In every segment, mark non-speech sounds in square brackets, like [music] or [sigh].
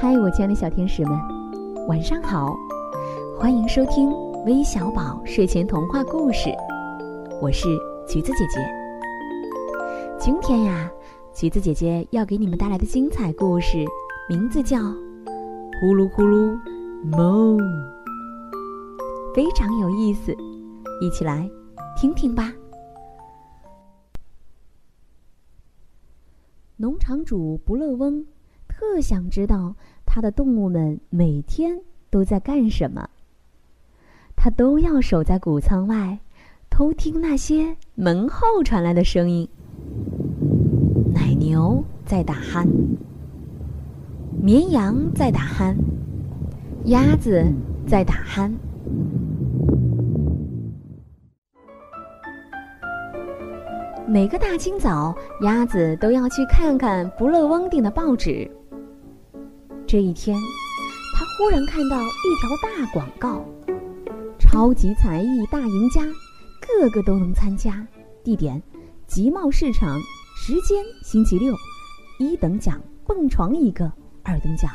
嗨，我亲爱的小天使们，晚上好！欢迎收听微小宝睡前童话故事，我是橘子姐姐。今天呀，橘子姐姐要给你们带来的精彩故事，名字叫《呼噜呼噜梦》，非常有意思，一起来听听吧。农场主不乐翁特想知道他的动物们每天都在干什么，他都要守在谷仓外，偷听那些门后传来的声音。奶牛在打鼾，绵羊在打鼾，鸭子在打鼾。每个大清早，鸭子都要去看看不乐翁订的报纸。这一天，他忽然看到一条大广告：“超级才艺大赢家，个个都能参加。地点：集贸市场。时间：星期六。一等奖蹦床一个，二等奖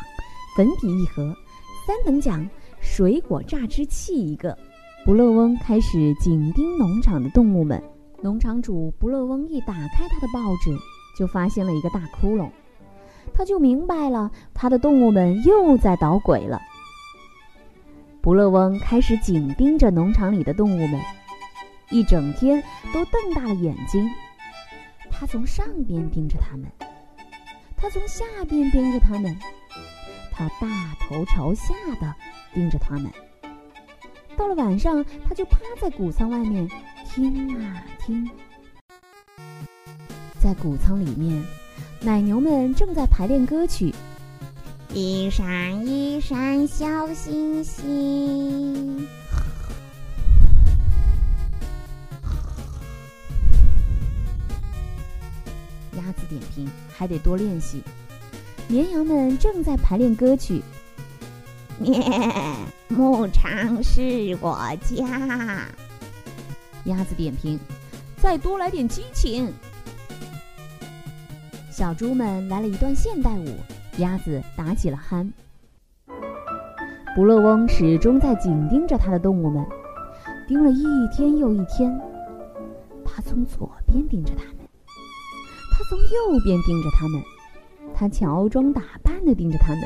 粉笔一盒，三等奖水果榨汁器一个。”不乐翁开始紧盯农场的动物们。农场主不乐翁一打开他的报纸，就发现了一个大窟窿，他就明白了，他的动物们又在捣鬼了。不乐翁开始紧盯着农场里的动物们，一整天都瞪大了眼睛。他从上边盯着他们，他从下边盯着他们，他大头朝下的盯着他们。到了晚上，他就趴在谷仓外面。听啊听，在谷仓里面，奶牛们正在排练歌曲。一闪一闪小星星，鸭子点评还得多练习。绵羊们正在排练歌曲。咩，牧场是我家。鸭子点评：再多来点激情。小猪们来了一段现代舞，鸭子打起了鼾。不乐翁始终在紧盯着他的动物们，盯了一天又一天。他从左边盯着他们，他从右边盯着他们，他乔装打扮的盯着他们，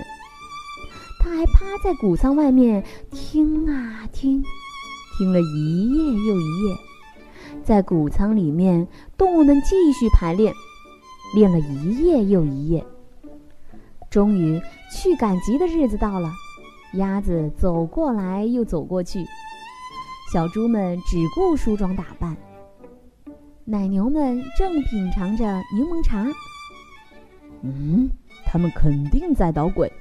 他还趴在谷仓外面听啊听，听了一夜又一夜。在谷仓里面，动物们继续排练，练了一夜又一夜。终于，去赶集的日子到了，鸭子走过来又走过去，小猪们只顾梳妆打扮，奶牛们正品尝着柠檬茶。嗯，他们肯定在捣鬼，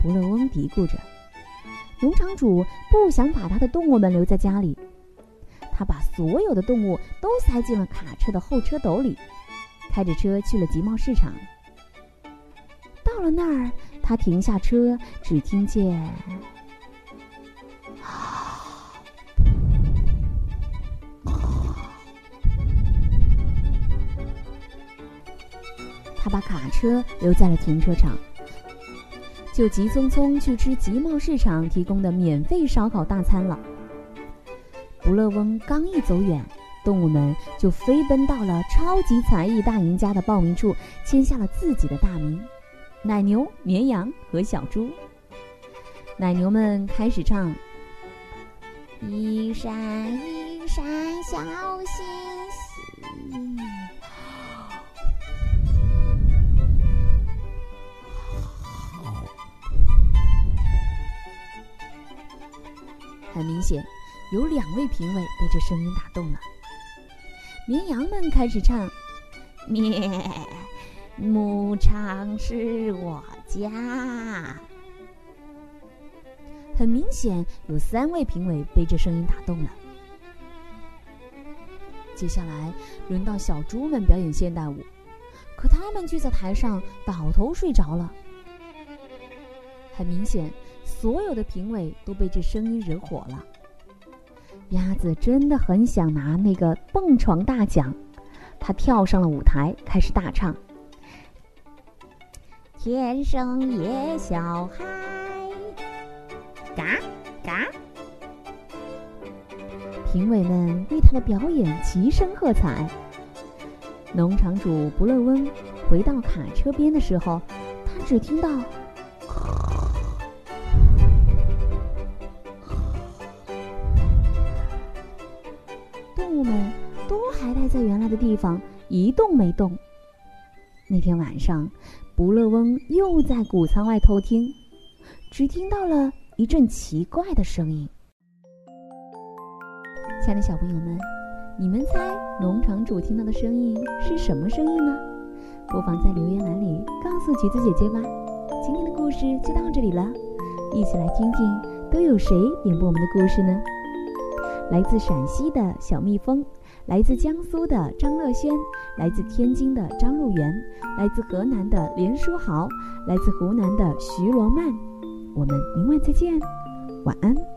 不乐翁嘀咕着。农场主不想把他的动物们留在家里。他把所有的动物都塞进了卡车的后车斗里，开着车去了集贸市场。到了那儿，他停下车，只听见 [gasps] 他把卡车留在了停车场，就急匆匆去吃集贸市场提供的免费烧烤大餐了。不乐翁刚一走远，动物们就飞奔到了超级才艺大赢家的报名处，签下了自己的大名：奶牛、绵羊和小猪。奶牛们开始唱：“一闪一闪小星星。”很明显。有两位评委被这声音打动了。绵羊们开始唱：“咩，牧场是我家。”很明显，有三位评委被这声音打动了。接下来轮到小猪们表演现代舞，可他们却在台上倒头睡着了。很明显，所有的评委都被这声音惹火了。鸭子真的很想拿那个蹦床大奖，它跳上了舞台，开始大唱：“天生野小孩。嘎嘎！评委们为他的表演齐声喝彩。农场主不勒翁回到卡车边的时候，他只听到。们都还待在原来的地方，一动没动。那天晚上，不勒翁又在谷仓外偷听，只听到了一阵奇怪的声音。亲爱的小朋友们，你们猜农场主听到的声音是什么声音呢？不妨在留言栏里告诉橘子姐姐吧。今天的故事就到这里了，一起来听听都有谁演播我们的故事呢？来自陕西的小蜜蜂，来自江苏的张乐轩，来自天津的张璐源，来自河南的连书豪，来自湖南的徐罗曼。我们明晚再见，晚安。